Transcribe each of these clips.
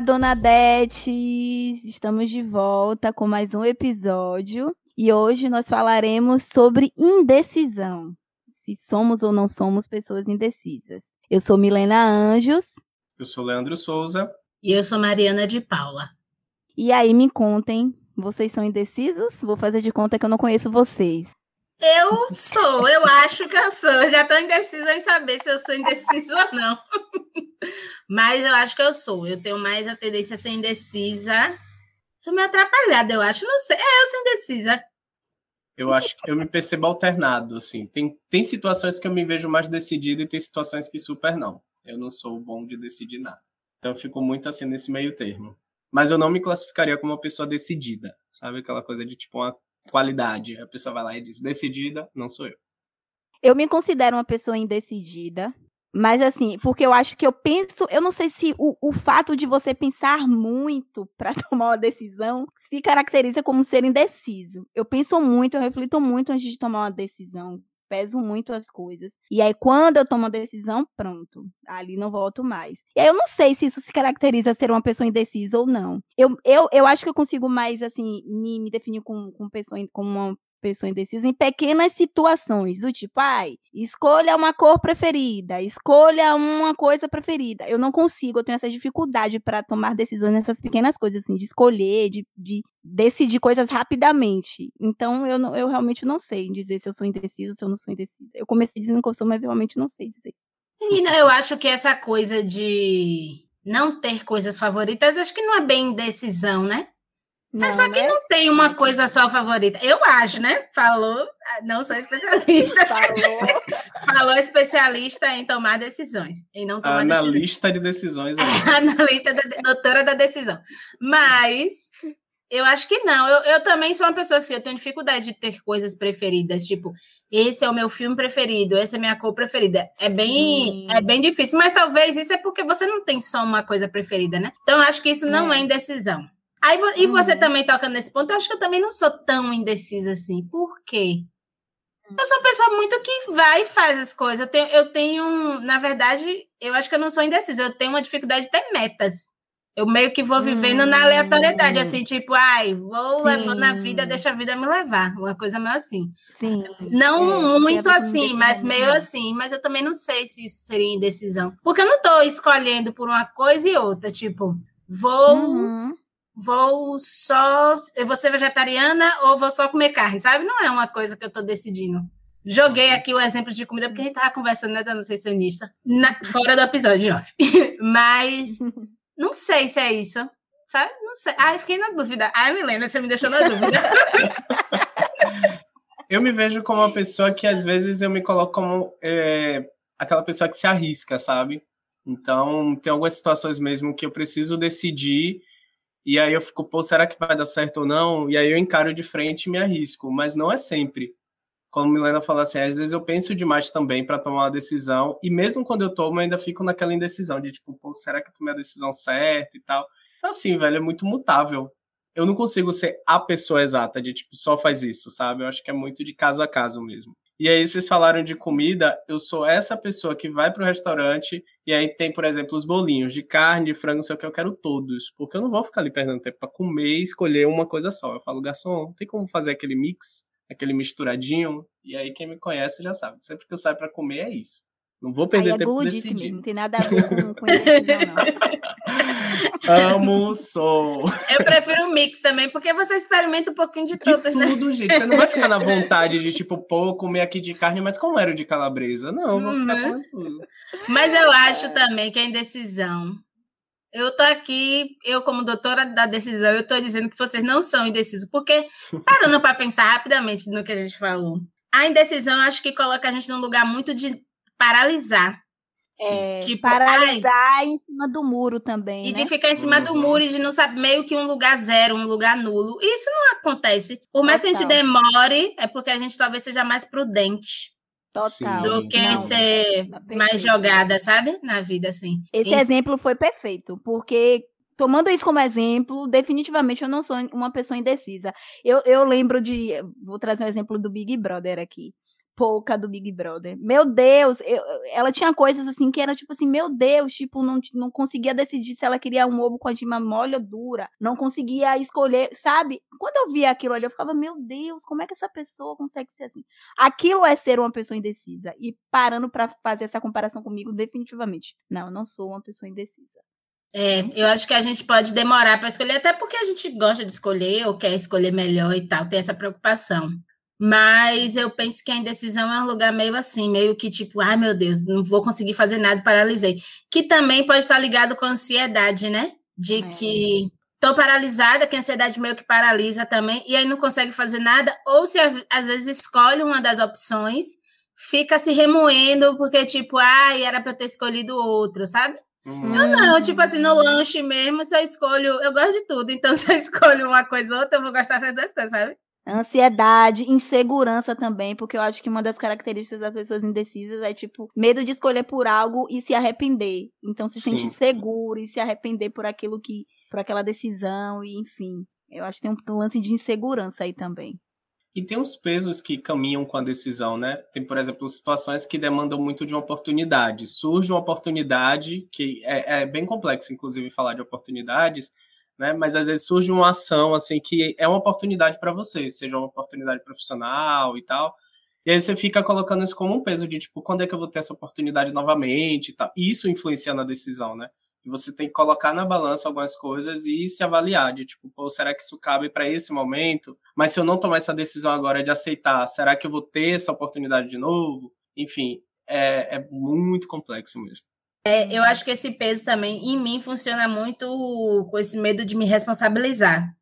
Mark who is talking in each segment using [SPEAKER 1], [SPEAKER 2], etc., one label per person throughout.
[SPEAKER 1] Olá, Dona Dete! Estamos de volta com mais um episódio e hoje nós falaremos sobre indecisão. Se somos ou não somos pessoas indecisas. Eu sou Milena Anjos.
[SPEAKER 2] Eu sou Leandro Souza.
[SPEAKER 3] E eu sou Mariana de Paula.
[SPEAKER 1] E aí, me contem, vocês são indecisos? Vou fazer de conta que eu não conheço vocês.
[SPEAKER 3] Eu sou, eu acho que eu sou. Eu já estou indecisa em saber se eu sou indecisa ou não. Mas eu acho que eu sou. Eu tenho mais a tendência a ser indecisa. Sou meio atrapalhada, eu acho. Não sei. É, eu sou indecisa.
[SPEAKER 2] Eu acho que eu me percebo alternado, assim. Tem, tem situações que eu me vejo mais decidido e tem situações que super não. Eu não sou bom de decidir nada. Então eu fico muito assim nesse meio termo. Mas eu não me classificaria como uma pessoa decidida. Sabe aquela coisa de tipo uma qualidade. A pessoa vai lá e diz: decidida, não sou eu.
[SPEAKER 1] Eu me considero uma pessoa indecidida, mas assim, porque eu acho que eu penso, eu não sei se o, o fato de você pensar muito para tomar uma decisão se caracteriza como ser indeciso. Eu penso muito, eu reflito muito antes de tomar uma decisão peso muito as coisas. E aí, quando eu tomo a decisão, pronto, ali não volto mais. E aí, eu não sei se isso se caracteriza ser uma pessoa indecisa ou não. Eu, eu, eu acho que eu consigo mais, assim, me, me definir como, como, pessoa, como uma pessoa indecisa em pequenas situações, do tipo, ai, escolha uma cor preferida, escolha uma coisa preferida. Eu não consigo, eu tenho essa dificuldade para tomar decisões nessas pequenas coisas, assim, de escolher, de, de decidir coisas rapidamente. Então, eu, não, eu realmente não sei dizer se eu sou indecisa ou se eu não sou indecisa. Eu comecei dizendo que eu sou, mas eu realmente não sei dizer.
[SPEAKER 3] Menina, eu acho que essa coisa de não ter coisas favoritas, acho que não é bem indecisão, né? Não, é só que né? não tem uma coisa só favorita. Eu acho, né? Falou, não sou especialista. Falou, Falou especialista em tomar decisões. Em não tomar
[SPEAKER 2] Analista decisões. de decisões.
[SPEAKER 3] Analista, da, doutora da decisão. Mas eu acho que não. Eu, eu também sou uma pessoa que assim, eu tenho dificuldade de ter coisas preferidas. Tipo, esse é o meu filme preferido, essa é a minha cor preferida. É bem, é bem difícil. Mas talvez isso é porque você não tem só uma coisa preferida, né? Então, eu acho que isso não é, é indecisão. Aí, e você uhum. também toca nesse ponto, eu acho que eu também não sou tão indecisa assim. Por quê? Eu sou uma pessoa muito que vai e faz as coisas. Eu tenho, eu tenho, na verdade, eu acho que eu não sou indecisa. Eu tenho uma dificuldade de ter metas. Eu meio que vou vivendo hum. na aleatoriedade, hum. assim, tipo, ai, vou Sim. levando a vida, deixa a vida me levar. Uma coisa meio assim.
[SPEAKER 1] Sim.
[SPEAKER 3] Não é, muito assim, mas meio assim. Mas eu também não sei se isso seria indecisão. Porque eu não estou escolhendo por uma coisa e outra. Tipo, vou. Uhum vou só. Eu vou ser vegetariana ou vou só comer carne, sabe? Não é uma coisa que eu estou decidindo. Joguei aqui o exemplo de comida porque a gente estava conversando, né, da nutricionista, na, fora do episódio off. Mas não sei se é isso, sabe? Não sei. Ai, fiquei na dúvida. Ai, Milena, você me deixou na dúvida.
[SPEAKER 2] eu me vejo como uma pessoa que às vezes eu me coloco como é, aquela pessoa que se arrisca, sabe? Então, tem algumas situações mesmo que eu preciso decidir e aí eu fico, pô, será que vai dar certo ou não? E aí eu encaro de frente e me arrisco, mas não é sempre. Como Milena falou assim, às vezes eu penso demais também para tomar uma decisão, e mesmo quando eu tomo, eu ainda fico naquela indecisão de tipo, pô, será que eu tomei a decisão certa e tal? Então, assim, velho, é muito mutável. Eu não consigo ser a pessoa exata de tipo, só faz isso, sabe? Eu acho que é muito de caso a caso mesmo. E aí, vocês falaram de comida, eu sou essa pessoa que vai para o restaurante e aí tem, por exemplo, os bolinhos de carne, de frango, não sei o que, eu quero todos. Porque eu não vou ficar ali perdendo tempo para comer e escolher uma coisa só. Eu falo, garçom, tem como fazer aquele mix, aquele misturadinho? E aí, quem me conhece já sabe. Sempre que eu saio para comer é isso. Não vou perder Aí é tempo decidindo.
[SPEAKER 1] Não tem nada a ver com, com não.
[SPEAKER 2] Amo sou.
[SPEAKER 3] Eu prefiro o mix também, porque você experimenta um pouquinho de, de tudo,
[SPEAKER 2] né? Tudo, gente. Você não vai ficar na vontade de, tipo, pô, comer aqui de carne, mas como era o de calabresa? Não, eu vou ficar uhum. comendo tudo.
[SPEAKER 3] Mas eu acho também que a indecisão. Eu tô aqui, eu como doutora da decisão, eu tô dizendo que vocês não são indecisos, porque parando para pensar rapidamente no que a gente falou, a indecisão acho que coloca a gente num lugar muito de paralisar.
[SPEAKER 1] É, tipo, paralisar ai, em cima do muro também.
[SPEAKER 3] E
[SPEAKER 1] né?
[SPEAKER 3] de ficar em cima uhum. do muro e de não saber meio que um lugar zero, um lugar nulo. E isso não acontece. Por mais Total. que a gente demore, é porque a gente talvez seja mais prudente.
[SPEAKER 1] Total.
[SPEAKER 3] Do que não, ser tá mais jogada, sabe? Na vida, assim.
[SPEAKER 1] Esse e... exemplo foi perfeito, porque tomando isso como exemplo, definitivamente eu não sou uma pessoa indecisa. Eu, eu lembro de. Vou trazer um exemplo do Big Brother aqui. Pouca do Big Brother. Meu Deus, eu, ela tinha coisas assim que era tipo assim, meu Deus, tipo, não, não conseguia decidir se ela queria um ovo com a gema mole ou dura. Não conseguia escolher, sabe? Quando eu via aquilo ali, eu ficava, meu Deus, como é que essa pessoa consegue ser assim? Aquilo é ser uma pessoa indecisa. E parando para fazer essa comparação comigo, definitivamente. Não, eu não sou uma pessoa indecisa.
[SPEAKER 3] É, eu acho que a gente pode demorar para escolher, até porque a gente gosta de escolher ou quer escolher melhor e tal, tem essa preocupação. Mas eu penso que a indecisão é um lugar meio assim, meio que tipo, ai meu Deus, não vou conseguir fazer nada, paralisei. Que também pode estar ligado com a ansiedade, né? De é. que tô paralisada, que a ansiedade meio que paralisa também, e aí não consegue fazer nada, ou se às vezes escolhe uma das opções, fica se remoendo, porque tipo, ai, era para eu ter escolhido outro, sabe? Uhum. Eu não, tipo assim, no lanche mesmo, se eu escolho, eu gosto de tudo, então se eu escolho uma coisa ou outra, eu vou gostar das duas coisas, sabe?
[SPEAKER 1] Ansiedade, insegurança também, porque eu acho que uma das características das pessoas indecisas é, tipo, medo de escolher por algo e se arrepender. Então, se Sim. sente seguro e se arrepender por aquilo que, por aquela decisão, e enfim. Eu acho que tem um lance de insegurança aí também.
[SPEAKER 2] E tem os pesos que caminham com a decisão, né? Tem, por exemplo, situações que demandam muito de uma oportunidade. Surge uma oportunidade, que é, é bem complexo, inclusive, falar de oportunidades, né? Mas às vezes surge uma ação, assim, que é uma oportunidade para você, seja uma oportunidade profissional e tal. E aí você fica colocando isso como um peso de, tipo, quando é que eu vou ter essa oportunidade novamente e tal. E isso influencia na decisão, né? você tem que colocar na balança algumas coisas e se avaliar de tipo, pô, será que isso cabe para esse momento? Mas se eu não tomar essa decisão agora de aceitar, será que eu vou ter essa oportunidade de novo? Enfim, é, é muito complexo mesmo.
[SPEAKER 3] É, eu acho que esse peso também em mim funciona muito com esse medo de me responsabilizar.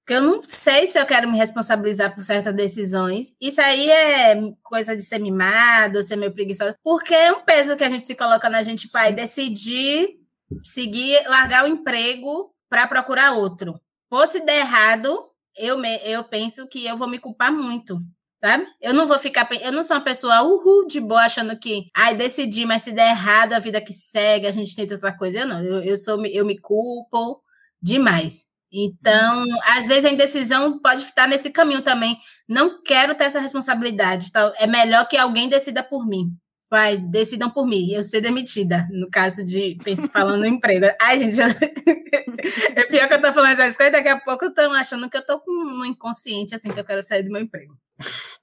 [SPEAKER 3] Porque eu não sei se eu quero me responsabilizar por certas decisões. Isso aí é coisa de ser mimado, ser meio preguiçoso. Porque é um peso que a gente se coloca na gente, pai, decidir seguir, largar o emprego para procurar outro. Ou se der errado, eu, me, eu penso que eu vou me culpar muito, sabe? Eu não vou ficar, eu não sou uma pessoa uhul de boa achando que, ai, decidi, mas se der errado, a vida que segue, a gente tenta outra coisa. Eu não, eu, eu sou, eu me culpo demais. Então, às vezes a indecisão pode estar nesse caminho também. Não quero ter essa responsabilidade. Então, é melhor que alguém decida por mim. Vai, decidam por mim, eu ser demitida, no caso de falando no emprego. Ai, gente, é pior que eu tô falando essas coisas, daqui a pouco tô achando que eu tô com um inconsciente, assim, que eu quero sair do meu emprego.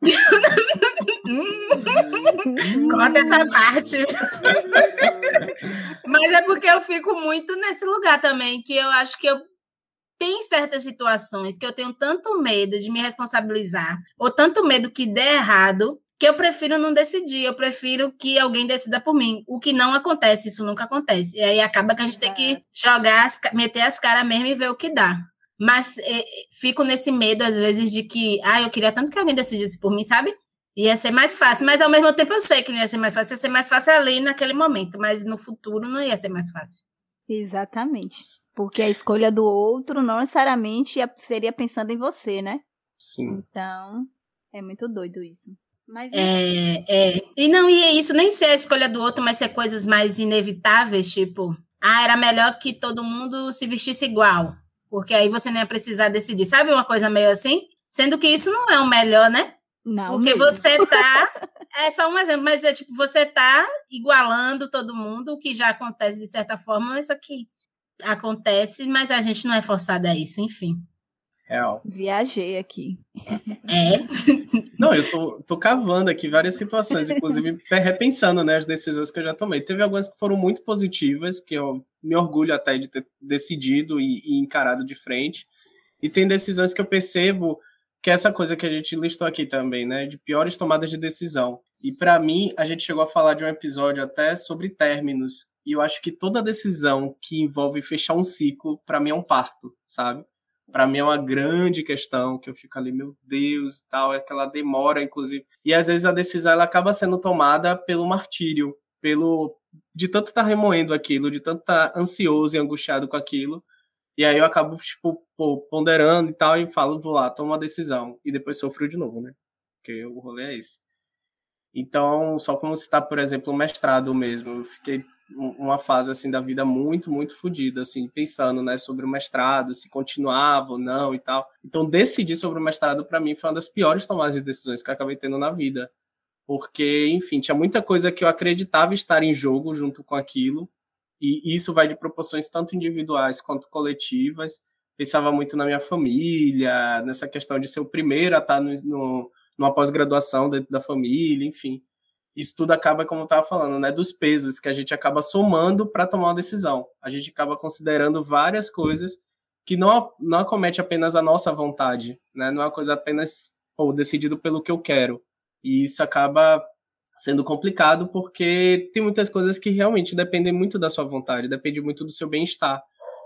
[SPEAKER 3] Corta essa parte. Mas é porque eu fico muito nesse lugar também, que eu acho que eu tem certas situações que eu tenho tanto medo de me responsabilizar, ou tanto medo que dê errado, que eu prefiro não decidir, eu prefiro que alguém decida por mim. O que não acontece, isso nunca acontece. E aí acaba que a gente tem que jogar, as, meter as caras mesmo e ver o que dá. Mas é, fico nesse medo, às vezes, de que, ah, eu queria tanto que alguém decidisse por mim, sabe? Ia ser mais fácil, mas ao mesmo tempo eu sei que não ia ser mais fácil, ia ser mais fácil ali naquele momento, mas no futuro não ia ser mais fácil.
[SPEAKER 1] Exatamente. Porque a escolha do outro não necessariamente seria pensando em você, né?
[SPEAKER 2] Sim.
[SPEAKER 1] Então, é muito doido isso.
[SPEAKER 3] Mas é, é. E não, e é isso, nem ser a escolha do outro, mas ser coisas mais inevitáveis, tipo, ah, era melhor que todo mundo se vestisse igual, porque aí você não ia precisar decidir. Sabe uma coisa meio assim? Sendo que isso não é o melhor, né?
[SPEAKER 1] Não.
[SPEAKER 3] Porque mesmo. você tá. É só um exemplo, mas é tipo, você tá igualando todo mundo, o que já acontece de certa forma, mas isso aqui acontece, mas a gente não é forçado a isso, enfim.
[SPEAKER 2] Real.
[SPEAKER 1] Viajei aqui.
[SPEAKER 3] É.
[SPEAKER 2] Não, eu tô, tô cavando aqui várias situações, inclusive repensando né, as decisões que eu já tomei. Teve algumas que foram muito positivas, que eu me orgulho até de ter decidido e, e encarado de frente. E tem decisões que eu percebo que é essa coisa que a gente listou aqui também, né, de piores tomadas de decisão. E para mim, a gente chegou a falar de um episódio até sobre términos. E eu acho que toda decisão que envolve fechar um ciclo, para mim é um parto, sabe? Para mim é uma grande questão que eu fico ali, meu Deus, tal, é aquela demora, inclusive. E às vezes a decisão ela acaba sendo tomada pelo martírio, pelo de tanto estar tá remoendo aquilo, de tanto estar tá ansioso e angustiado com aquilo. E aí eu acabo tipo ponderando e tal e falo, vou lá, tomo uma decisão e depois sofro de novo, né? Porque o rolê é esse. Então, só como citar, por exemplo, o mestrado mesmo, eu fiquei uma fase assim da vida muito, muito fodida, assim, pensando, né, sobre o mestrado, se continuava ou não e tal. Então, decidir sobre o mestrado para mim foi uma das piores tomadas de decisões que eu acabei tendo na vida, porque, enfim, tinha muita coisa que eu acreditava estar em jogo junto com aquilo, e isso vai de proporções tanto individuais quanto coletivas. Pensava muito na minha família, nessa questão de ser o primeiro a estar no, no, numa pós-graduação dentro da família, enfim. Isso tudo acaba, como eu estava falando, né, dos pesos que a gente acaba somando para tomar uma decisão. A gente acaba considerando várias coisas que não, não acomete apenas a nossa vontade, né? não é uma coisa apenas ou decidido pelo que eu quero. E isso acaba sendo complicado porque tem muitas coisas que realmente dependem muito da sua vontade, depende muito do seu bem-estar.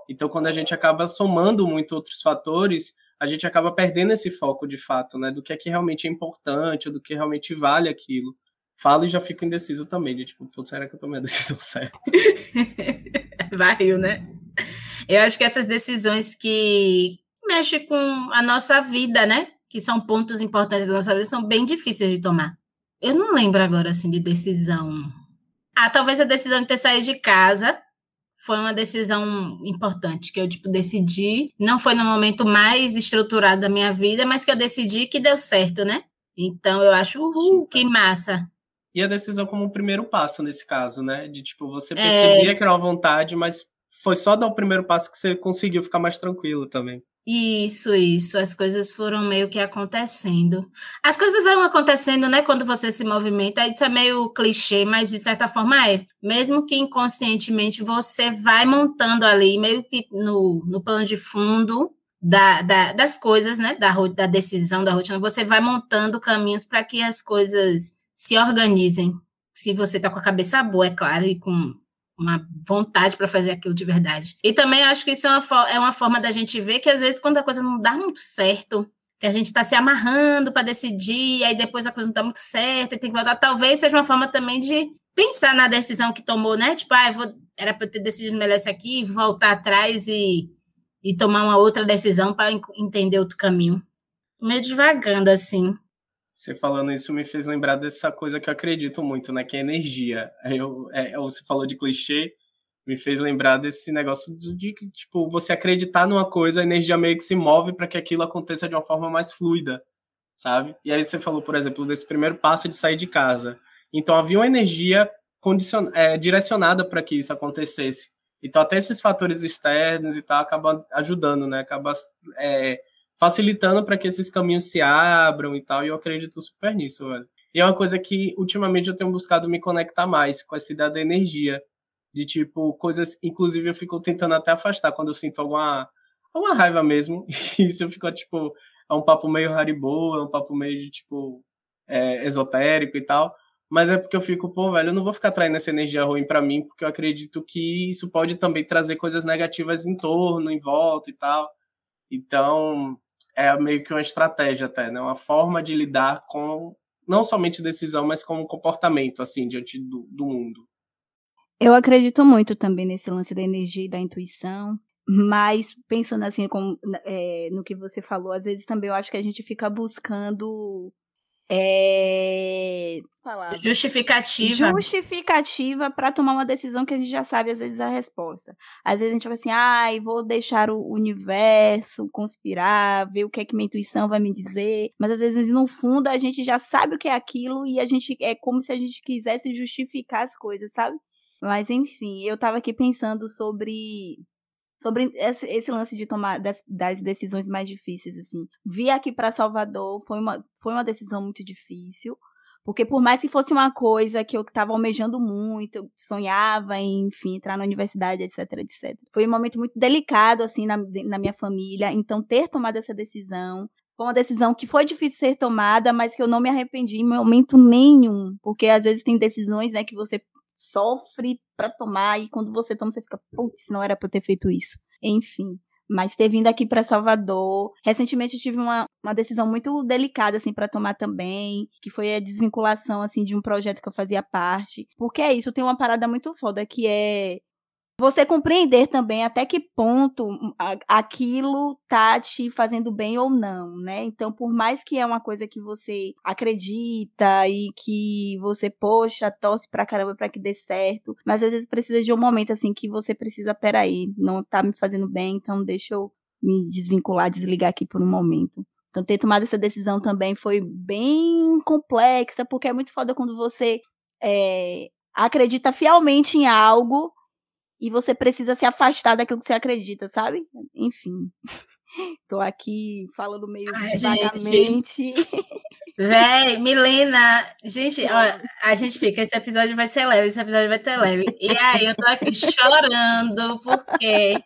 [SPEAKER 2] Então, quando a gente acaba somando muito outros fatores, a gente acaba perdendo esse foco de fato, né, do que é que realmente é importante, do que realmente vale aquilo. Falo e já fico indeciso também, de tipo, será que eu tomei a decisão certa?
[SPEAKER 3] Varreu, né? Eu acho que essas decisões que mexem com a nossa vida, né? Que são pontos importantes da nossa vida, são bem difíceis de tomar. Eu não lembro agora, assim, de decisão. Ah, talvez a decisão de ter saído de casa foi uma decisão importante, que eu, tipo, decidi. Não foi no momento mais estruturado da minha vida, mas que eu decidi que deu certo, né? Então, eu acho, uhul, que massa.
[SPEAKER 2] E a decisão como um primeiro passo nesse caso, né? De, tipo, você percebia é... que era uma vontade, mas foi só dar o primeiro passo que você conseguiu ficar mais tranquilo também.
[SPEAKER 3] Isso, isso. As coisas foram meio que acontecendo. As coisas vão acontecendo, né? Quando você se movimenta. Isso é meio clichê, mas de certa forma é. Mesmo que inconscientemente você vai montando ali, meio que no, no plano de fundo da, da, das coisas, né? Da, da decisão, da rotina, você vai montando caminhos para que as coisas se organizem. Se você está com a cabeça boa, é claro, e com uma vontade para fazer aquilo de verdade. E também acho que isso é uma, é uma forma da gente ver que às vezes quando a coisa não dá muito certo, que a gente está se amarrando para decidir, aí depois a coisa não está muito certa e tem que voltar, talvez seja uma forma também de pensar na decisão que tomou, né? Tipo, ah, vou, era para ter decidido melhor isso aqui, voltar atrás e, e tomar uma outra decisão para entender outro caminho. Meio devagando, assim.
[SPEAKER 2] Você falando isso me fez lembrar dessa coisa que eu acredito muito, né? Que é energia. Eu, é, você falou de clichê, me fez lembrar desse negócio de, de tipo, você acreditar numa coisa, a energia meio que se move para que aquilo aconteça de uma forma mais fluida, sabe? E aí você falou, por exemplo, desse primeiro passo de sair de casa. Então havia uma energia condicion... É, direcionada para que isso acontecesse. Então até esses fatores externos e tal acabam ajudando, né? Acaba é, facilitando para que esses caminhos se abram e tal, e eu acredito super nisso, velho. E é uma coisa que ultimamente eu tenho buscado me conectar mais com essa ideia da energia, de tipo, coisas, inclusive eu fico tentando até afastar quando eu sinto alguma, alguma raiva mesmo, e isso fica tipo, é um papo meio Haribo, é um papo meio de tipo, é, esotérico e tal, mas é porque eu fico, pô, velho, eu não vou ficar traindo essa energia ruim para mim, porque eu acredito que isso pode também trazer coisas negativas em torno, em volta e tal. Então, é meio que uma estratégia até, né? Uma forma de lidar com não somente decisão, mas com comportamento, assim, diante do, do mundo.
[SPEAKER 1] Eu acredito muito também nesse lance da energia e da intuição, mas pensando assim como, é, no que você falou, às vezes também eu acho que a gente fica buscando é...
[SPEAKER 3] Justificativa.
[SPEAKER 1] Justificativa para tomar uma decisão que a gente já sabe, às vezes, a resposta. Às vezes a gente vai assim, ai, ah, vou deixar o universo conspirar, ver o que é que minha intuição vai me dizer. Mas às vezes, no fundo, a gente já sabe o que é aquilo e a gente é como se a gente quisesse justificar as coisas, sabe? Mas enfim, eu tava aqui pensando sobre sobre esse, esse, lance de tomar das, das, decisões mais difíceis assim. Vir aqui para Salvador foi uma, foi uma decisão muito difícil, porque por mais que fosse uma coisa que eu estava almejando muito, eu sonhava em, enfim, entrar na universidade, etc, etc. Foi um momento muito delicado assim na, na minha família, então ter tomado essa decisão foi uma decisão que foi difícil ser tomada, mas que eu não me arrependi em momento nenhum, porque às vezes tem decisões, né, que você sofre para tomar e quando você toma você fica, putz, não era para ter feito isso. Enfim, mas ter vindo aqui para Salvador. Recentemente eu tive uma, uma decisão muito delicada assim para tomar também, que foi a desvinculação assim de um projeto que eu fazia parte. Porque é isso, tem uma parada muito foda que é você compreender também até que ponto aquilo tá te fazendo bem ou não, né? Então, por mais que é uma coisa que você acredita e que você, poxa, torce pra caramba pra que dê certo, mas às vezes precisa de um momento assim que você precisa, peraí, não tá me fazendo bem, então deixa eu me desvincular, desligar aqui por um momento. Então, ter tomado essa decisão também foi bem complexa, porque é muito foda quando você é, acredita fielmente em algo e você precisa se afastar daquilo que você acredita, sabe? Enfim. Tô aqui falando meio Ai, vagamente.
[SPEAKER 3] Véi, Milena, gente, ó, a gente fica, esse episódio vai ser leve, esse episódio vai ser leve. E aí eu tô aqui chorando, porque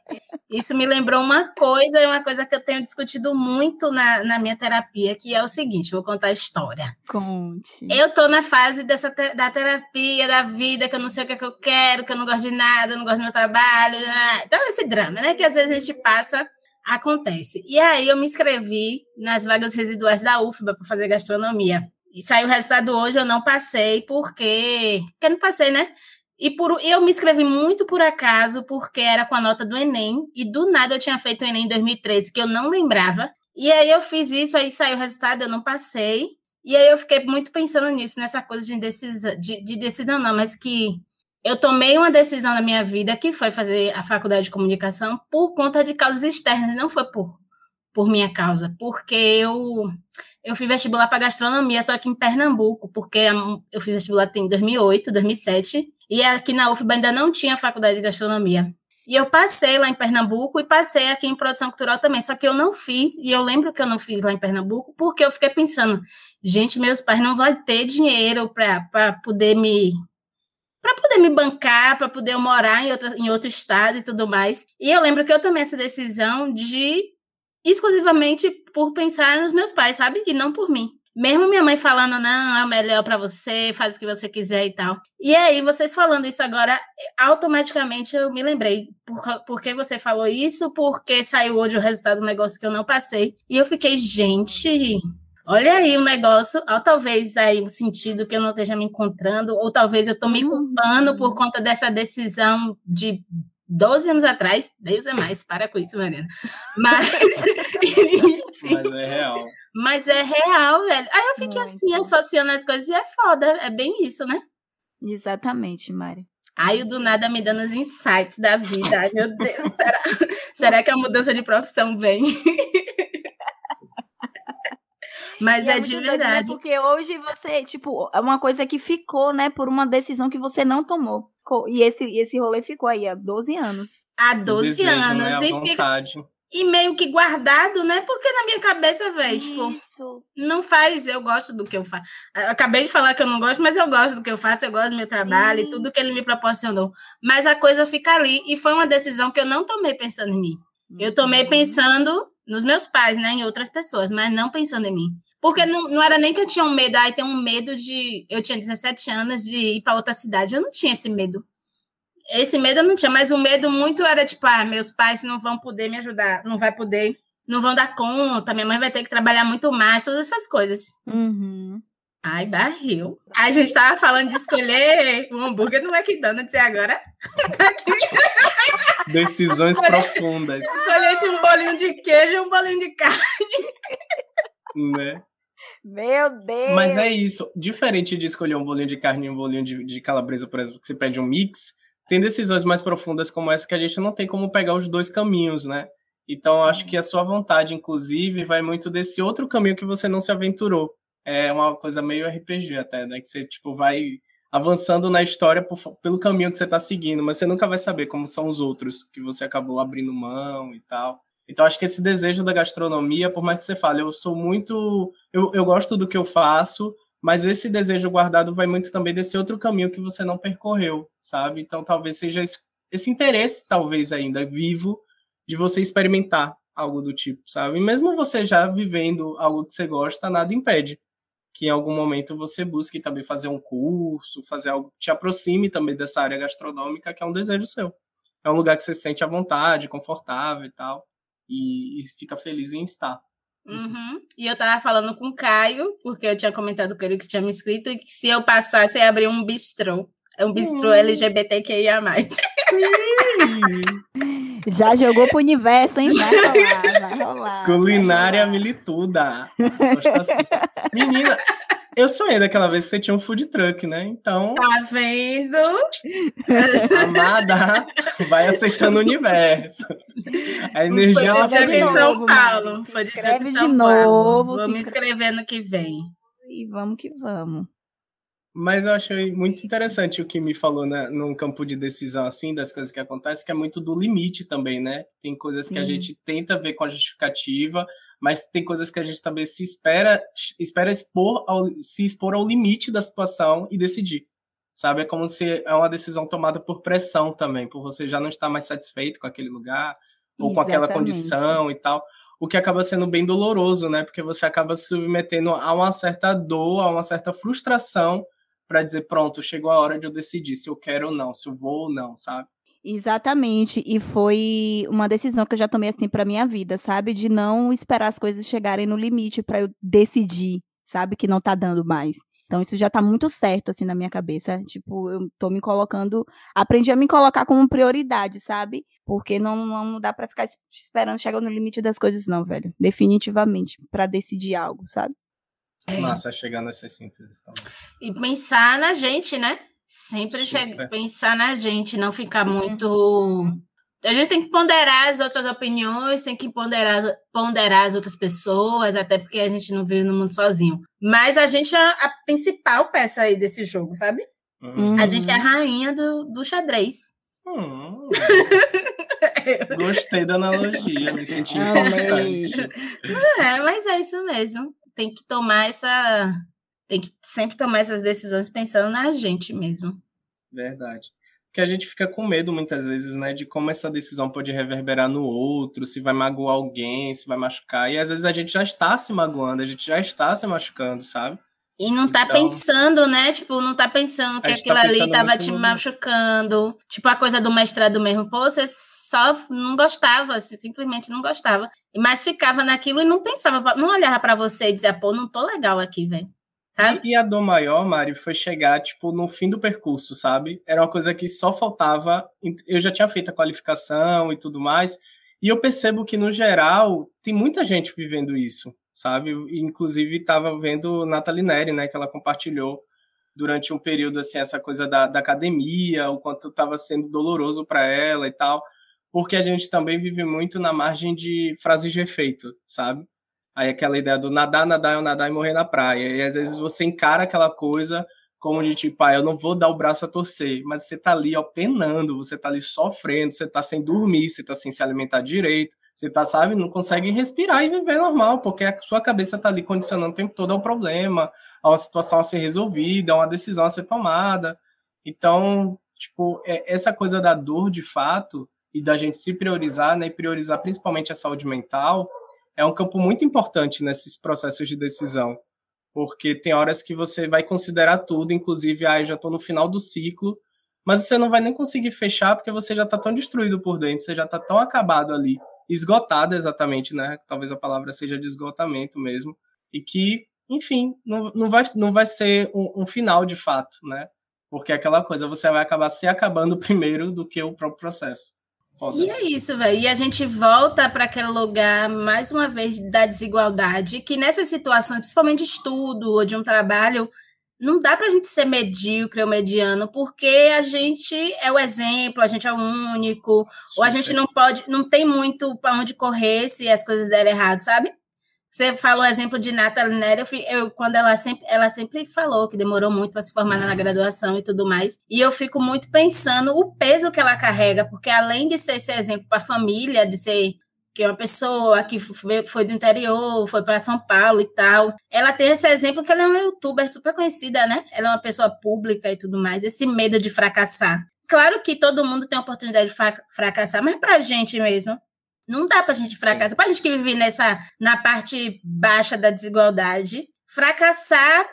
[SPEAKER 3] isso me lembrou uma coisa, uma coisa que eu tenho discutido muito na, na minha terapia, que é o seguinte, vou contar a história.
[SPEAKER 1] Conte.
[SPEAKER 3] Eu tô na fase dessa da terapia, da vida, que eu não sei o que, é que eu quero, que eu não gosto de nada, não gosto do meu trabalho, né? então esse drama, né, que às vezes a gente passa Acontece. E aí eu me inscrevi nas vagas residuais da UFBA para fazer gastronomia. E saiu o resultado hoje, eu não passei porque. Porque não passei, né? E por, eu me inscrevi muito por acaso, porque era com a nota do Enem, e do nada eu tinha feito o Enem em 2013, que eu não lembrava. E aí eu fiz isso, aí saiu o resultado, eu não passei. E aí eu fiquei muito pensando nisso, nessa coisa de decisão, de, de decisão não, mas que eu tomei uma decisão na minha vida que foi fazer a faculdade de comunicação por conta de causas externas, não foi por, por minha causa, porque eu eu fiz vestibular para gastronomia, só que em Pernambuco, porque eu fiz vestibular em 2008, 2007, e aqui na UFBA ainda não tinha faculdade de gastronomia. E eu passei lá em Pernambuco e passei aqui em produção cultural também, só que eu não fiz, e eu lembro que eu não fiz lá em Pernambuco, porque eu fiquei pensando, gente, meus pais não vão ter dinheiro para poder me para poder me bancar, para poder morar em outro, em outro estado e tudo mais. E eu lembro que eu tomei essa decisão de exclusivamente por pensar nos meus pais, sabe? E não por mim. Mesmo minha mãe falando, não, é melhor para você, faz o que você quiser e tal. E aí, vocês falando isso agora, automaticamente eu me lembrei. Por, por que você falou isso? Porque saiu hoje o resultado do negócio que eu não passei. E eu fiquei, gente, Olha aí o um negócio, ou talvez aí o um sentido que eu não esteja me encontrando, ou talvez eu estou me culpando por uhum. conta dessa decisão de 12 anos atrás. Deus é mais, para com isso, Mariana. Mas.
[SPEAKER 2] Mas é real.
[SPEAKER 3] Mas é real, velho. Aí eu fiquei assim, associando as coisas, e é foda, é bem isso, né?
[SPEAKER 1] Exatamente, Mari.
[SPEAKER 3] Aí do nada me dando os insights da vida. Ai, meu Deus, será, será que a mudança de profissão vem? Mas e é, é de verdade. Doido, né?
[SPEAKER 1] Porque hoje você, tipo, é uma coisa que ficou, né, por uma decisão que você não tomou. E esse, esse rolê ficou aí há 12 anos.
[SPEAKER 3] Há 12 desejo, anos. Né? E, fica, e meio que guardado, né? Porque na minha cabeça, velho, tipo, não faz, eu gosto do que eu faço. Eu acabei de falar que eu não gosto, mas eu gosto do que eu faço, eu gosto do meu trabalho Sim. e tudo que ele me proporcionou. Mas a coisa fica ali. E foi uma decisão que eu não tomei pensando em mim. Eu tomei uhum. pensando nos meus pais, né, em outras pessoas, mas não pensando em mim. Porque não, não era nem que eu tinha um medo, aí tem um medo de. Eu tinha 17 anos de ir para outra cidade. Eu não tinha esse medo. Esse medo eu não tinha, mas o medo muito era tipo, ah, meus pais não vão poder me ajudar, não vai poder, não vão dar conta, minha mãe vai ter que trabalhar muito mais, todas essas coisas.
[SPEAKER 1] Uhum.
[SPEAKER 3] Ai, barril. A gente tava falando de escolher um hambúrguer no McDonald's e agora.
[SPEAKER 2] Decisões escolher, profundas.
[SPEAKER 3] Escolher entre um bolinho de queijo e um bolinho de carne.
[SPEAKER 2] Né?
[SPEAKER 1] Meu Deus!
[SPEAKER 2] Mas é isso. Diferente de escolher um bolinho de carne e um bolinho de, de calabresa, por exemplo, que você pede um mix, tem decisões mais profundas como essa que a gente não tem como pegar os dois caminhos, né? Então, acho que a sua vontade, inclusive, vai muito desse outro caminho que você não se aventurou é uma coisa meio RPG até, né? Que você, tipo, vai avançando na história por, pelo caminho que você está seguindo, mas você nunca vai saber como são os outros que você acabou abrindo mão e tal. Então, acho que esse desejo da gastronomia, por mais que você fale, eu sou muito. Eu, eu gosto do que eu faço, mas esse desejo guardado vai muito também desse outro caminho que você não percorreu, sabe? Então, talvez seja esse, esse interesse, talvez ainda vivo, de você experimentar algo do tipo, sabe? E mesmo você já vivendo algo que você gosta, nada impede que em algum momento você busque também fazer um curso, fazer algo que te aproxime também dessa área gastronômica, que é um desejo seu. É um lugar que você se sente à vontade, confortável e tal, e, e fica feliz em estar.
[SPEAKER 3] Uhum. E eu tava falando com o Caio, porque eu tinha comentado com ele que tinha me inscrito, e que se eu passasse, eu ia abrir um bistrô. É um bistrô uhum. LGBTQIA+.
[SPEAKER 1] Já jogou pro universo, hein? Vai rolar, vai rolar.
[SPEAKER 2] Culinária vai rolar. milituda. Assim. Menina, Eu sonhei daquela vez que você tinha um food truck, né? Então.
[SPEAKER 3] Tá vendo?
[SPEAKER 2] Amada, vai aceitando o universo. A energia ela
[SPEAKER 3] foi
[SPEAKER 2] foi
[SPEAKER 3] em São Paulo.
[SPEAKER 1] Foi
[SPEAKER 3] de
[SPEAKER 1] escreve
[SPEAKER 3] São
[SPEAKER 1] de
[SPEAKER 3] Paulo.
[SPEAKER 1] novo.
[SPEAKER 3] Vou me inscrever no que vem.
[SPEAKER 1] E vamos que vamos.
[SPEAKER 2] Mas eu achei muito interessante o que me falou né, num campo de decisão assim, das coisas que acontecem, que é muito do limite também, né? Tem coisas que a gente tenta ver com a justificativa, mas tem coisas que a gente também se espera, espera expor ao, se expor ao limite da situação e decidir. Sabe? É como se é uma decisão tomada por pressão também, por você já não estar mais satisfeito com aquele lugar, ou com aquela
[SPEAKER 1] Exatamente.
[SPEAKER 2] condição e tal. O que acaba sendo bem doloroso, né? Porque você acaba se submetendo a uma certa dor, a uma certa frustração para dizer, pronto, chegou a hora de eu decidir se eu quero ou não, se eu vou ou não, sabe?
[SPEAKER 1] Exatamente. E foi uma decisão que eu já tomei assim pra minha vida, sabe? De não esperar as coisas chegarem no limite pra eu decidir, sabe? Que não tá dando mais. Então isso já tá muito certo assim na minha cabeça. Tipo, eu tô me colocando, aprendi a me colocar como prioridade, sabe? Porque não, não dá pra ficar es- esperando chegar no limite das coisas não, velho. Definitivamente, Pra decidir algo, sabe?
[SPEAKER 3] É.
[SPEAKER 2] Massa chegar nessas sínteses também.
[SPEAKER 3] E pensar na gente, né? Sempre
[SPEAKER 2] Super.
[SPEAKER 3] che- pensar na gente, não ficar muito. A gente tem que ponderar as outras opiniões, tem que ponderar, ponderar as outras pessoas, até porque a gente não vive no mundo sozinho. Mas a gente é a principal peça aí desse jogo, sabe?
[SPEAKER 2] Hum.
[SPEAKER 3] A gente é a rainha do, do xadrez.
[SPEAKER 2] Hum. Gostei da analogia, me senti importante.
[SPEAKER 3] É, mas é isso mesmo. Tem que tomar essa. Tem que sempre tomar essas decisões pensando na gente mesmo.
[SPEAKER 2] Verdade. Porque a gente fica com medo muitas vezes, né, de como essa decisão pode reverberar no outro, se vai magoar alguém, se vai machucar. E às vezes a gente já está se magoando, a gente já está se machucando, sabe?
[SPEAKER 3] E não tá
[SPEAKER 2] Então-
[SPEAKER 3] pensando, né? Tipo, não tá pensando que
[SPEAKER 2] gente
[SPEAKER 3] aquilo
[SPEAKER 2] tá
[SPEAKER 3] ali tava te
[SPEAKER 2] no-
[SPEAKER 3] machucando. Tipo, a coisa do mestrado mesmo. Pô, você só não gostava, você simplesmente não gostava. Mas ficava naquilo e não pensava, não olhava pra você e dizia, pô, não tô legal aqui, velho. Sabe?
[SPEAKER 2] E, e a dor maior, Mari, foi chegar, tipo, no fim do percurso, sabe? Era uma coisa que só faltava. Eu já tinha feito a qualificação e tudo mais. E eu percebo que, no geral, tem muita gente vivendo isso, sabe? Inclusive, estava vendo Nathalie Neri, né? Que ela compartilhou durante um período, assim, essa coisa da, da academia, o quanto estava sendo doloroso para ela e tal. Porque a gente também vive muito na margem de frases de efeito, sabe? Aí aquela ideia do nadar, nadar, eu nadar e morrer na praia. E às vezes você encara aquela coisa como de tipo, ah, eu não vou dar o braço a torcer, mas você tá ali, ó, penando, você tá ali sofrendo, você tá sem dormir, você tá sem se alimentar direito, você tá, sabe, não consegue respirar e viver normal, porque a sua cabeça tá ali condicionando o tempo todo ao problema, a uma situação a ser resolvida, a uma decisão a ser tomada. Então, tipo, é- essa coisa da dor de fato e da gente se priorizar, né, e priorizar principalmente a saúde mental, é um campo muito importante nesses processos de decisão, porque tem horas que você vai considerar tudo, inclusive, ah, eu já estou no final do ciclo, mas você não vai nem conseguir fechar porque você já está tão destruído por dentro, você já está tão acabado ali, esgotado exatamente, né? Talvez a palavra seja de esgotamento mesmo, e que, enfim, não, não, vai, não vai ser um, um final de fato, né? Porque é aquela coisa, você vai acabar se acabando primeiro do que o próprio processo. Foda.
[SPEAKER 3] E é isso, velho. E a gente volta para aquele lugar, mais uma vez, da desigualdade, que nessas situações, principalmente de estudo ou de um trabalho, não dá para a gente ser medíocre ou mediano, porque a gente é o exemplo, a gente é o único, ou a gente não pode, não tem muito para onde correr se as coisas derem errado, sabe? Você falou o exemplo de Nathalie Neri, eu, eu, quando ela sempre, ela sempre falou que demorou muito para se formar na graduação e tudo mais, e eu fico muito pensando o peso que ela carrega, porque além de ser esse exemplo para a família, de ser que é uma pessoa que foi, do interior, foi para São Paulo e tal, ela tem esse exemplo que ela é uma youtuber super conhecida, né? Ela é uma pessoa pública e tudo mais, esse medo de fracassar. Claro que todo mundo tem a oportunidade de fra- fracassar, mas para a gente mesmo, não dá para a gente
[SPEAKER 2] Sim.
[SPEAKER 3] fracassar. Para a gente que vive nessa, na parte baixa da desigualdade, fracassar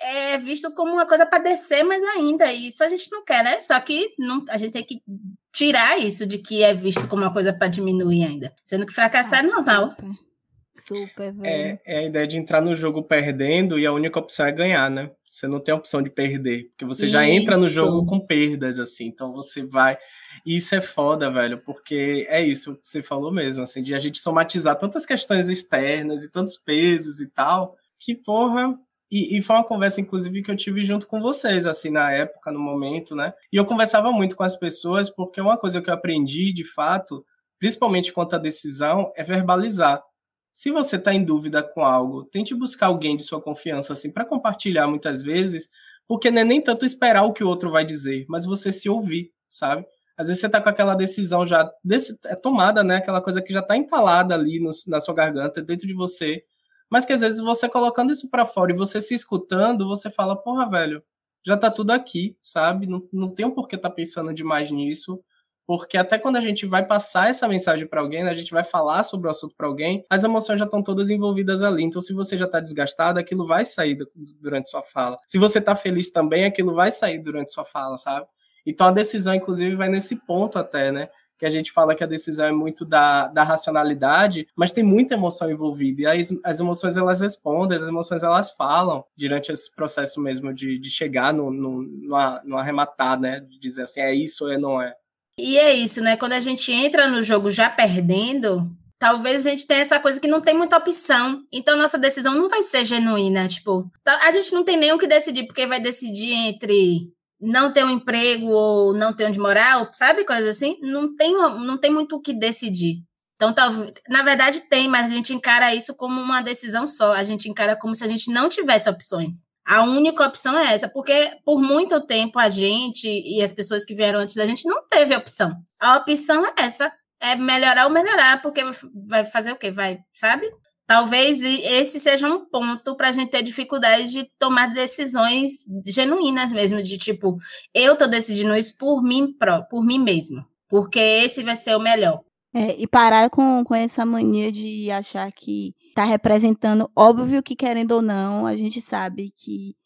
[SPEAKER 3] é visto como uma coisa para descer, mas ainda isso a gente não quer, né? Só que não, a gente tem que tirar isso de que é visto como uma coisa para diminuir ainda. Sendo que fracassar é normal.
[SPEAKER 1] Super, super velho.
[SPEAKER 2] É, é a ideia de entrar no jogo perdendo e a única opção é ganhar, né? Você não tem a opção de perder, porque você já entra no
[SPEAKER 3] Isso.
[SPEAKER 2] jogo com perdas, assim, então você vai. E isso é foda, velho, porque é isso que você falou mesmo, assim, de a gente somatizar tantas questões externas e tantos pesos e tal, que, porra. E, e, foi uma conversa, inclusive, que eu tive junto com vocês, assim, na época, no momento, né? E eu conversava muito com as pessoas, porque uma coisa que eu aprendi, de fato, principalmente quanto à decisão, é verbalizar. Se você está em dúvida com algo, tente buscar alguém de sua confiança, assim, para compartilhar muitas vezes, porque não é nem tanto esperar o que o outro vai dizer, mas você se ouvir, sabe? Às vezes você está com aquela decisão já é tomada, né? Aquela coisa que já está entalada ali no, na sua garganta, dentro de você mas que às vezes você colocando isso para fora e você se escutando, você fala, porra, velho, já tá tudo aqui, sabe? Não, não tem um porquê tá pensando demais nisso. Porque até quando a gente vai passar essa mensagem para alguém, né, a gente vai falar sobre o assunto para alguém, as emoções já estão todas envolvidas ali. Então, se você já está desgastado, aquilo vai sair durante sua fala. Se você está feliz também, aquilo vai sair durante sua fala, sabe? Então, a decisão, inclusive, vai nesse ponto até, né? que a gente fala que a decisão é muito da, da racionalidade, mas tem muita emoção envolvida. E as, as emoções elas respondem, as emoções elas falam durante esse processo mesmo de, de chegar no, no, no, no arrematar, né? De dizer assim, é isso ou é não é.
[SPEAKER 3] E é isso, né? Quando a gente entra no jogo já perdendo, talvez a gente tenha essa coisa que não tem muita opção. Então, nossa decisão não vai ser genuína. Tipo, a gente não tem nem o que decidir, porque vai decidir entre não ter um emprego ou não ter onde morar, sabe, coisas assim, não tem, não tem muito o que decidir. Então, talvez, na verdade tem, mas a gente encara isso como uma decisão só. A gente encara como se a gente não tivesse opções. A única opção é essa, porque por muito tempo a gente e as pessoas que vieram antes da gente não teve opção. A opção é essa, é melhorar ou melhorar, porque vai fazer o quê? Vai, sabe? Talvez esse seja um ponto para a gente ter dificuldade de tomar decisões genuínas mesmo, de tipo, eu estou decidindo isso por mim, por mim mesmo, porque esse vai ser o melhor.
[SPEAKER 1] É, e parar com, com essa mania de achar que está representando, óbvio que querendo ou não, a gente sabe que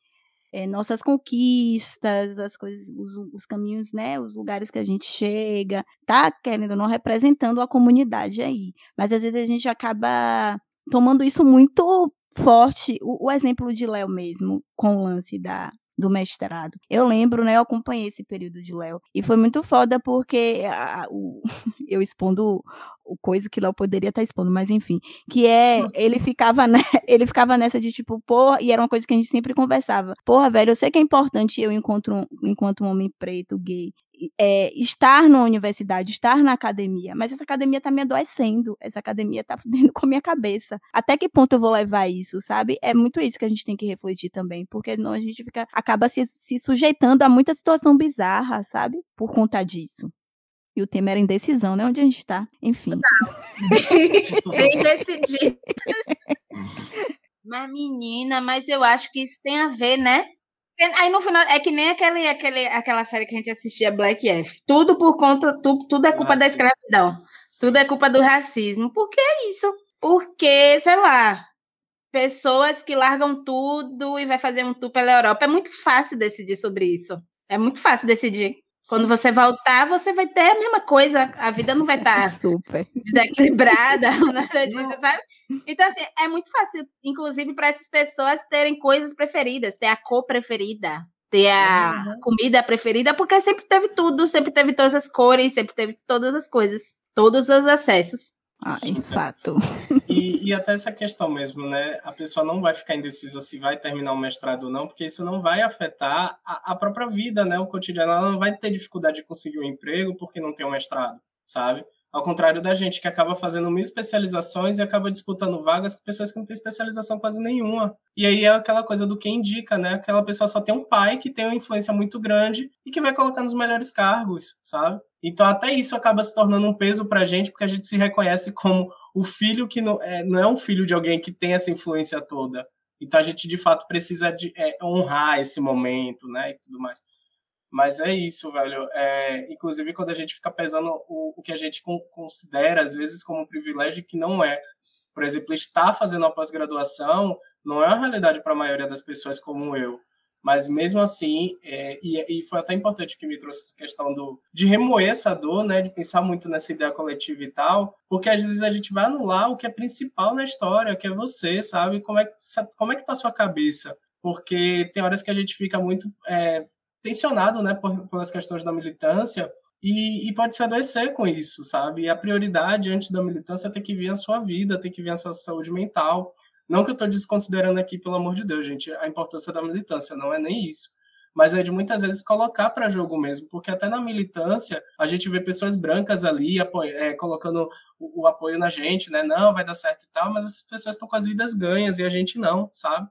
[SPEAKER 1] é, nossas conquistas, as coisas, os, os, caminhos, né, os lugares que a gente chega, tá querendo ou não representando a comunidade aí. Mas às vezes a gente acaba tomando isso muito forte. O, o exemplo de Léo mesmo, com o lance da, do mestrado. Eu lembro, né? Eu acompanhei esse período de Léo. E foi muito foda porque a, o, eu expondo o coisa que Léo poderia estar tá expondo, mas enfim. Que é, ele ficava, né, ele ficava nessa de tipo, porra, e era uma coisa que a gente sempre conversava. Porra, velho, eu sei que é importante eu, um, enquanto um homem preto, gay, é, estar na universidade, estar na academia, mas essa academia tá me adoecendo, essa academia tá fudendo com a minha cabeça. Até que ponto eu vou levar isso, sabe? É muito isso que a gente tem que refletir também, porque não a gente fica, acaba se, se sujeitando a muita situação bizarra, sabe? Por conta disso. E o tema era indecisão, né? Onde a gente tá? Enfim.
[SPEAKER 3] Bem decidido. mas, menina, mas eu acho que isso tem a ver, né? Aí no final, é que nem aquele, aquele, aquela série que a gente assistia, Black F. Tudo por conta, tudo, tudo é culpa da escravidão. Tudo é culpa do racismo. Por que isso? Porque, sei lá, pessoas que largam tudo e vai fazer um tour pela Europa. É muito fácil decidir sobre isso. É muito fácil decidir. Quando você voltar, você vai ter a mesma coisa. A vida não vai estar tá
[SPEAKER 1] Super.
[SPEAKER 3] desequilibrada, nada disso, sabe? Então, assim, é muito fácil, inclusive, para essas pessoas terem coisas preferidas, ter a cor preferida, ter a uhum. comida preferida, porque sempre teve tudo, sempre teve todas as cores, sempre teve todas as coisas, todos os acessos.
[SPEAKER 1] Ah, fato.
[SPEAKER 2] E, e, até essa questão mesmo, né? A pessoa não vai ficar indecisa se vai terminar o mestrado ou não, porque isso não vai afetar a, a própria vida, né? O cotidiano. Ela não vai ter dificuldade de conseguir um emprego porque não tem um mestrado, sabe? Ao contrário da gente, que acaba fazendo mil especializações e acaba disputando vagas com pessoas que não têm especialização quase nenhuma. E aí é aquela coisa do que indica, né? Aquela pessoa só tem um pai que tem uma influência muito grande e que vai colocar nos melhores cargos, sabe? Então, até isso acaba se tornando um peso para a gente, porque a gente se reconhece como o filho que não é, não é um filho de alguém que tem essa influência toda. Então, a gente, de fato, precisa de, é, honrar esse momento, né? E tudo mais. Mas é isso, velho. É, inclusive, quando a gente fica pesando o, o que a gente considera, às vezes, como um privilégio que não é. Por exemplo, estar fazendo a pós-graduação não é uma realidade para a maioria das pessoas como eu. Mas mesmo assim, é, e, e, foi até importante que me trouxe a questão do, de remoer essa dor, né, de pensar muito nessa ideia coletiva e tal, porque às vezes a gente vai anular o que é principal na história, que é você, sabe? Como é que, como é que tá a sua cabeça? Porque tem horas que a gente fica muito é, tensionado, né, por, pelas questões da militância, e, e, pode se adoecer com isso, sabe? E a prioridade antes da militância tem que vir a sua vida, tem que vir a sua saúde mental. Não que eu estou desconsiderando aqui, pelo amor de Deus, gente, a importância da militância, não é nem isso. Mas é de muitas vezes colocar para jogo mesmo, porque até na militância a gente vê pessoas brancas ali é, colocando o, o, apoio na gente, né? Não, vai dar certo e tal, mas as pessoas estão com as vidas ganhas e a gente não, sabe?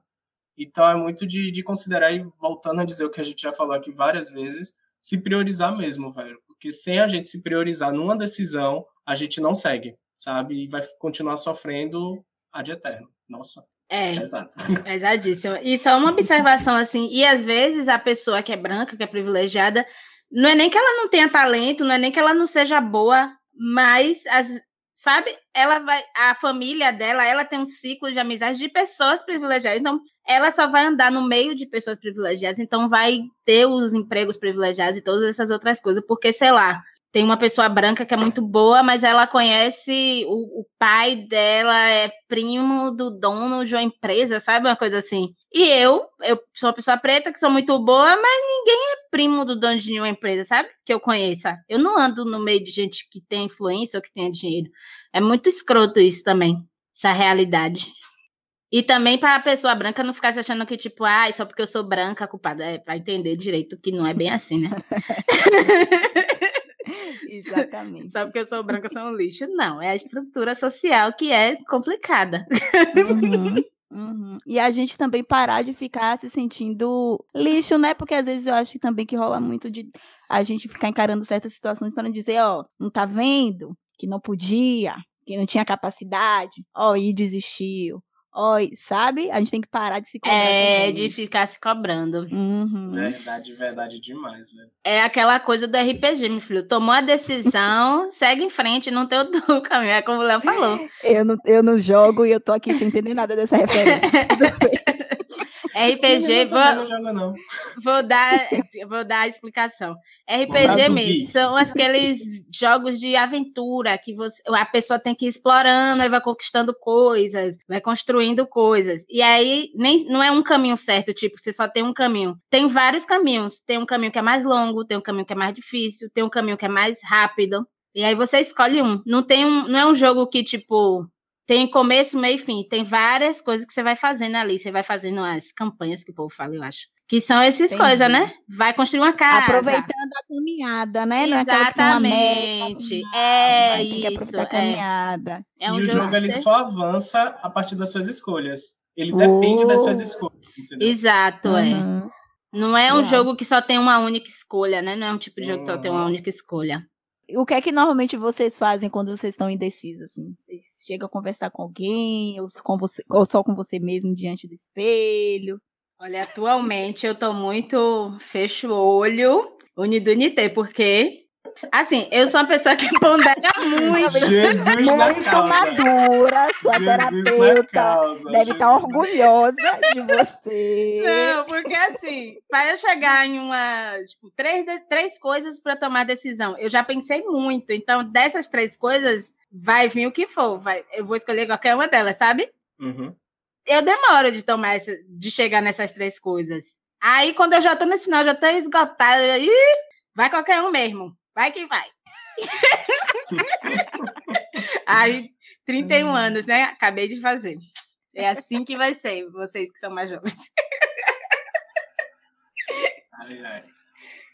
[SPEAKER 2] Então é muito de, de considerar, e voltando a dizer o que a gente já falou aqui várias vezes, se priorizar mesmo, velho. Porque sem a gente se priorizar numa decisão, a gente não segue, sabe? E vai continuar sofrendo ad eterno. Nossa.
[SPEAKER 3] É, Exato. pesadíssimo. E só uma observação assim, e às vezes a pessoa que é branca, que é privilegiada, não é nem que ela não tenha talento, não é nem que ela não seja boa, mas as, sabe? Ela vai, a família dela, ela tem um ciclo de amizade de pessoas privilegiadas. Então, ela só vai andar no meio de pessoas privilegiadas, então vai ter os empregos privilegiados e todas essas outras coisas, porque sei lá, tem uma pessoa branca que é muito boa, mas ela conhece o, o, pai dela é primo do dono de uma empresa, sabe uma coisa assim. E eu, eu sou uma pessoa preta que sou muito boa, mas ninguém é primo do dono de uma empresa, sabe? Que eu conheça. Eu não ando no meio de gente que tem influência ou que tem dinheiro. É muito escroto isso também, essa realidade. E também para a pessoa branca não ficar se achando que, tipo, ah, só porque eu sou branca, culpada. É para entender direito que não é bem assim, né?
[SPEAKER 1] Exatamente.
[SPEAKER 3] Só porque eu sou branca, eu sou um lixo. Não, é a estrutura social que é complicada.
[SPEAKER 1] Uhum. Uhum. E a gente também parar de ficar se sentindo lixo, né? Porque às vezes eu acho que também que rola muito de a gente ficar encarando certas situações para não dizer, ó, não tá vendo que não podia, que não tinha capacidade, ó, e desistiu. Oi, sabe? A gente tem que parar de se cobrar.
[SPEAKER 3] É, também. de ficar se cobrando.
[SPEAKER 1] Uhum.
[SPEAKER 2] Verdade, verdade demais, velho.
[SPEAKER 3] É aquela coisa do RPG, meu filho. Tomou a decisão, segue em frente, não tem outro caminho. É como o Léo falou.
[SPEAKER 1] Eu não, eu não jogo e eu tô aqui sem entender nada dessa referência.
[SPEAKER 3] RPG, vou,
[SPEAKER 2] joga, não.
[SPEAKER 3] vou dar, vou dar a explicação. RPG mesmo, são aqueles jogos de aventura que você, a pessoa tem que ir explorando, aí vai conquistando coisas, vai construindo coisas. E aí nem não é um caminho certo, tipo, você só tem um caminho. Tem vários caminhos. Tem um caminho que é mais longo, tem um caminho que é mais difícil, tem um caminho que é mais rápido. E aí você escolhe um. Não tem um, não é um jogo que tipo tem começo, meio e fim. Tem várias coisas que você vai fazendo ali. Você vai fazendo as campanhas que o povo fala, eu acho. Que são essas coisas, né? Vai construir uma casa.
[SPEAKER 1] Aproveitando a caminhada, né?
[SPEAKER 3] Exatamente. Não é, é isso.
[SPEAKER 1] A é. caminhada.
[SPEAKER 2] É. É um e o jogo, ele só avança a partir das suas escolhas. Ele oh. depende das suas escolhas. Entendeu?
[SPEAKER 3] Exato, uhum. é. Não é um jogo que só tem uma única escolha, né? Não é um tipo de jogo que só tem uma uhum. única escolha
[SPEAKER 1] o que é que normalmente vocês fazem quando vocês estão indecisos? Assim? Vocês chegam a conversar com alguém ou, com você, ou só com você mesmo diante do espelho?
[SPEAKER 3] Olha, atualmente eu tô muito fecho o olho, unidunité, porque Assim, eu sou uma pessoa que pondera muito.
[SPEAKER 2] Jesus
[SPEAKER 1] muito
[SPEAKER 2] na causa.
[SPEAKER 1] madura, sua Jesus terapeuta. Deve estar tá orgulhosa de você.
[SPEAKER 3] Não, porque assim, para eu chegar em uma, tipo, três, três coisas para tomar decisão, eu já pensei muito. Então, dessas três coisas, vai vir o que for. Vai, eu vou escolher qualquer uma delas, sabe?
[SPEAKER 2] Uhum.
[SPEAKER 3] Eu demoro de tomar essa, de chegar nessas três coisas. Aí, quando eu já tô nesse final, já tô esgotada. Ih, vai qualquer um mesmo. Vai que vai. Aí, 31 hum. anos, né? Acabei de fazer. É assim que vai ser, vocês que são mais jovens.
[SPEAKER 2] Ai, ai.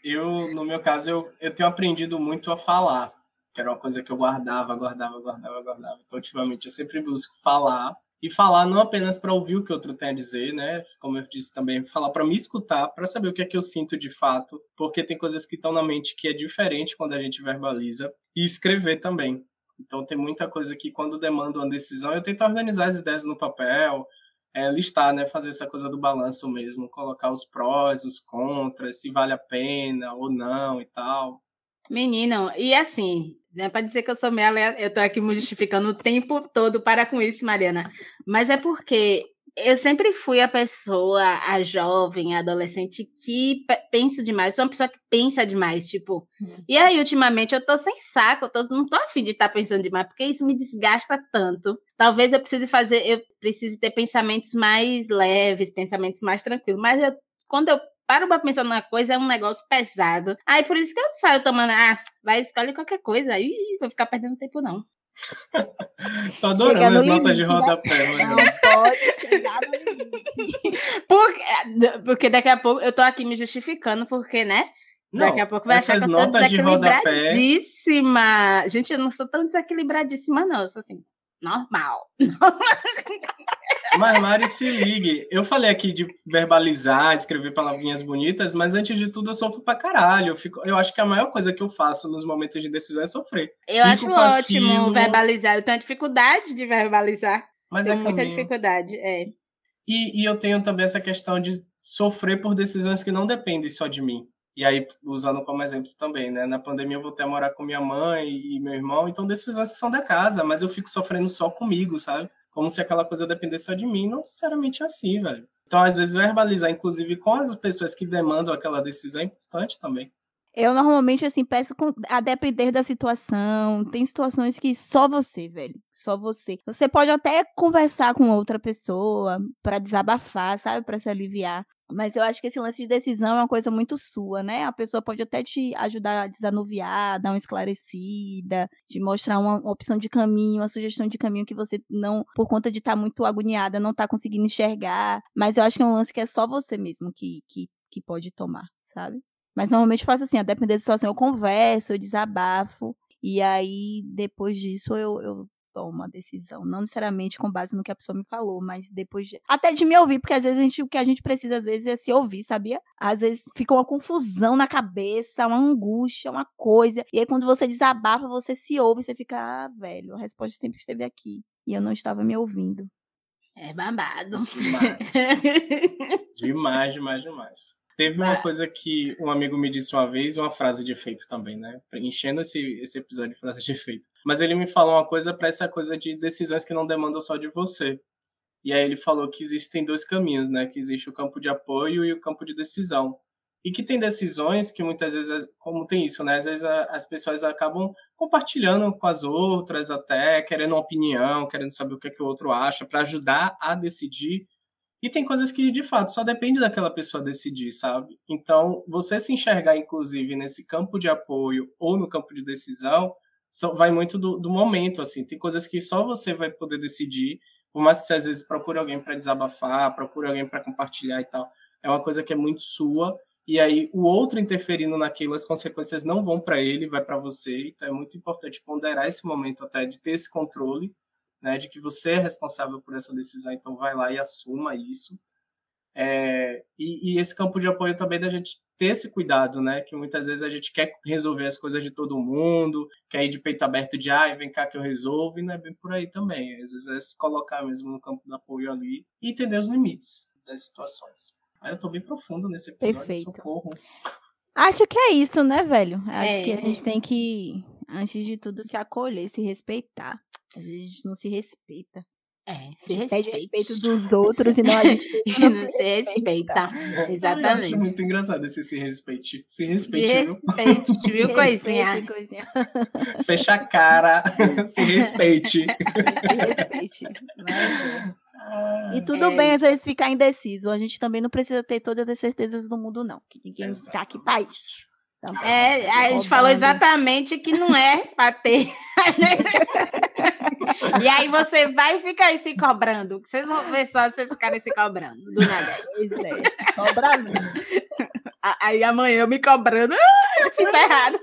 [SPEAKER 2] Eu, no meu caso, eu, eu tenho aprendido muito a falar, que era uma coisa que eu guardava, guardava, guardava, guardava. Então, ultimamente, eu sempre busco falar e falar não apenas para ouvir o que outro tem a dizer, né? Como eu disse também, falar para me escutar, para saber o que é que eu sinto de fato, porque tem coisas que estão na mente que é diferente quando a gente verbaliza e escrever também. Então tem muita coisa que quando demanda uma decisão, eu tento organizar as ideias no papel, é, listar, né, fazer essa coisa do balanço mesmo, colocar os prós, os contras, se vale a pena ou não e tal.
[SPEAKER 3] Menino, e assim, não é para dizer que eu sou meia, eu estou aqui me justificando o tempo todo, para com isso, Mariana. Mas é porque eu sempre fui a pessoa, a jovem, a adolescente que penso demais. sou uma pessoa que pensa demais, tipo. Hum. E aí, ultimamente, eu tô sem saco, eu tô, não tô afim de estar tá pensando demais, porque isso me desgasta tanto. Talvez eu precise fazer, eu precise ter pensamentos mais leves, pensamentos mais tranquilos. Mas eu, quando eu paro pra pensar numa coisa, é um negócio pesado. Aí por isso que eu saio tomando, ah, vai escolher qualquer coisa, aí vou ficar perdendo tempo, não.
[SPEAKER 2] Tô adorando as notas de né? rodapé.
[SPEAKER 1] Não pode chegar no limite.
[SPEAKER 3] Porque, porque daqui a pouco eu tô aqui me justificando, porque, né?
[SPEAKER 2] Não,
[SPEAKER 3] Daqui a pouco vai achar que eu sou desequilibradíssima. Gente, eu não sou tão desequilibradíssima, não. Eu sou assim, normal.
[SPEAKER 2] Mas, Mari, se ligue. Eu falei aqui de verbalizar, escrever palavrinhas bonitas, mas antes de tudo eu sofro pra caralho. Eu, fico, eu acho que a maior coisa que eu faço nos momentos de decisão é sofrer.
[SPEAKER 3] Eu fico acho ótimo aquilo. verbalizar. Eu tenho dificuldade de verbalizar.
[SPEAKER 2] Mas
[SPEAKER 3] tenho
[SPEAKER 2] é
[SPEAKER 3] muita
[SPEAKER 2] caminho.
[SPEAKER 3] dificuldade, é.
[SPEAKER 2] E, e eu tenho também essa questão de sofrer por decisões que não dependem só de mim. E aí, usando como exemplo também, né? Na pandemia eu voltei a morar com minha mãe e meu irmão, então decisões que são da casa, mas eu fico sofrendo só comigo, sabe? Como se aquela coisa dependesse só de mim, não necessariamente é assim, velho. Então, às vezes, verbalizar, inclusive com as pessoas que demandam aquela decisão, é importante também.
[SPEAKER 1] Eu normalmente, assim, peço a depender da situação. Tem situações que só você, velho. Só você. Você pode até conversar com outra pessoa para desabafar, sabe? para se aliviar. Mas eu acho que esse lance de decisão é uma coisa muito sua, né? A pessoa pode até te ajudar a desanuviar, dar uma esclarecida, te mostrar uma opção de caminho, uma sugestão de caminho que você não, por conta de estar tá muito agoniada, não está conseguindo enxergar. Mas eu acho que é um lance que é só você mesmo que, que, que pode tomar, sabe? Mas normalmente eu faço assim, a depender da situação, eu converso, eu desabafo. E aí, depois disso, eu, eu tomo uma decisão. Não necessariamente com base no que a pessoa me falou, mas depois de... Até de me ouvir, porque às vezes a gente, o que a gente precisa, às vezes, é se ouvir, sabia? Às vezes fica uma confusão na cabeça, uma angústia, uma coisa. E aí, quando você desabafa, você se ouve, você fica, ah, velho, a resposta sempre esteve aqui. E eu não estava me ouvindo.
[SPEAKER 3] É babado.
[SPEAKER 2] Demais. demais, demais, demais. Teve uma coisa que um amigo me disse uma vez, uma frase de efeito também, né? Enchendo esse, esse episódio de frase de efeito. Mas ele me falou uma coisa para essa coisa de decisões que não demandam só de você. E aí ele falou que existem dois caminhos, né? Que existe o campo de apoio e o campo de decisão. E que tem decisões que muitas vezes, como tem isso, né? Às vezes as pessoas acabam compartilhando com as outras, até querendo uma opinião, querendo saber o que, é que o outro acha, para ajudar a decidir e tem coisas que, de fato, só depende daquela pessoa decidir, sabe? Então, você se enxergar, inclusive, nesse campo de apoio ou no campo de decisão, vai muito do, do momento, assim. Tem coisas que só você vai poder decidir, por mais que você, às vezes, procure alguém para desabafar, procure alguém para compartilhar e tal. É uma coisa que é muito sua, e aí o outro interferindo naquilo, as consequências não vão para ele, vai para você. Então, é muito importante ponderar esse momento até de ter esse controle né, de que você é responsável por essa decisão, então vai lá e assuma isso. É, e, e, esse campo de apoio também da gente ter esse cuidado, né? Que muitas vezes a gente quer resolver as coisas de todo mundo, quer ir de peito aberto de ai, vem cá que eu resolvo, e não é bem por aí também. Às vezes é se colocar mesmo no campo do apoio ali e entender os limites das situações. Aí eu tô bem profundo nesse episódio, Perfeito. socorro.
[SPEAKER 1] Acho que é isso, né, velho? Acho é. que a gente tem que, antes de tudo, se acolher, se respeitar. A gente não se respeita.
[SPEAKER 3] É, se respeita.
[SPEAKER 1] Pede respeito dos outros e não a gente não
[SPEAKER 3] se, se respeita. Exatamente.
[SPEAKER 2] Eu acho muito engraçado esse se respeite. Se respeite,
[SPEAKER 3] se respeite viu, coisinha?
[SPEAKER 1] coisinha.
[SPEAKER 2] Fecha a cara, se respeite.
[SPEAKER 1] se respeite. E tudo é... bem às vezes ficar indeciso. A gente também não precisa ter todas as certezas do mundo, não. Que ninguém está aqui para isso.
[SPEAKER 3] Então, é, a gente falou exatamente que não é para ter. E aí você vai ficar aí se cobrando. Vocês vão ver só vocês ficarem se cobrando do nada.
[SPEAKER 1] É, cobrando.
[SPEAKER 3] Aí amanhã eu me cobrando. Ah, eu fiz errado.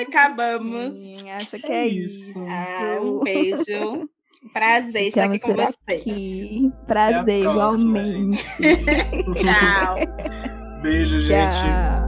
[SPEAKER 3] acabamos.
[SPEAKER 1] Sim, acho que é isso.
[SPEAKER 3] Ah, um beijo. Prazer estar aqui com vocês. Aqui.
[SPEAKER 1] Prazer, próxima, igualmente.
[SPEAKER 3] Tchau.
[SPEAKER 2] Beijo, gente. Tchau.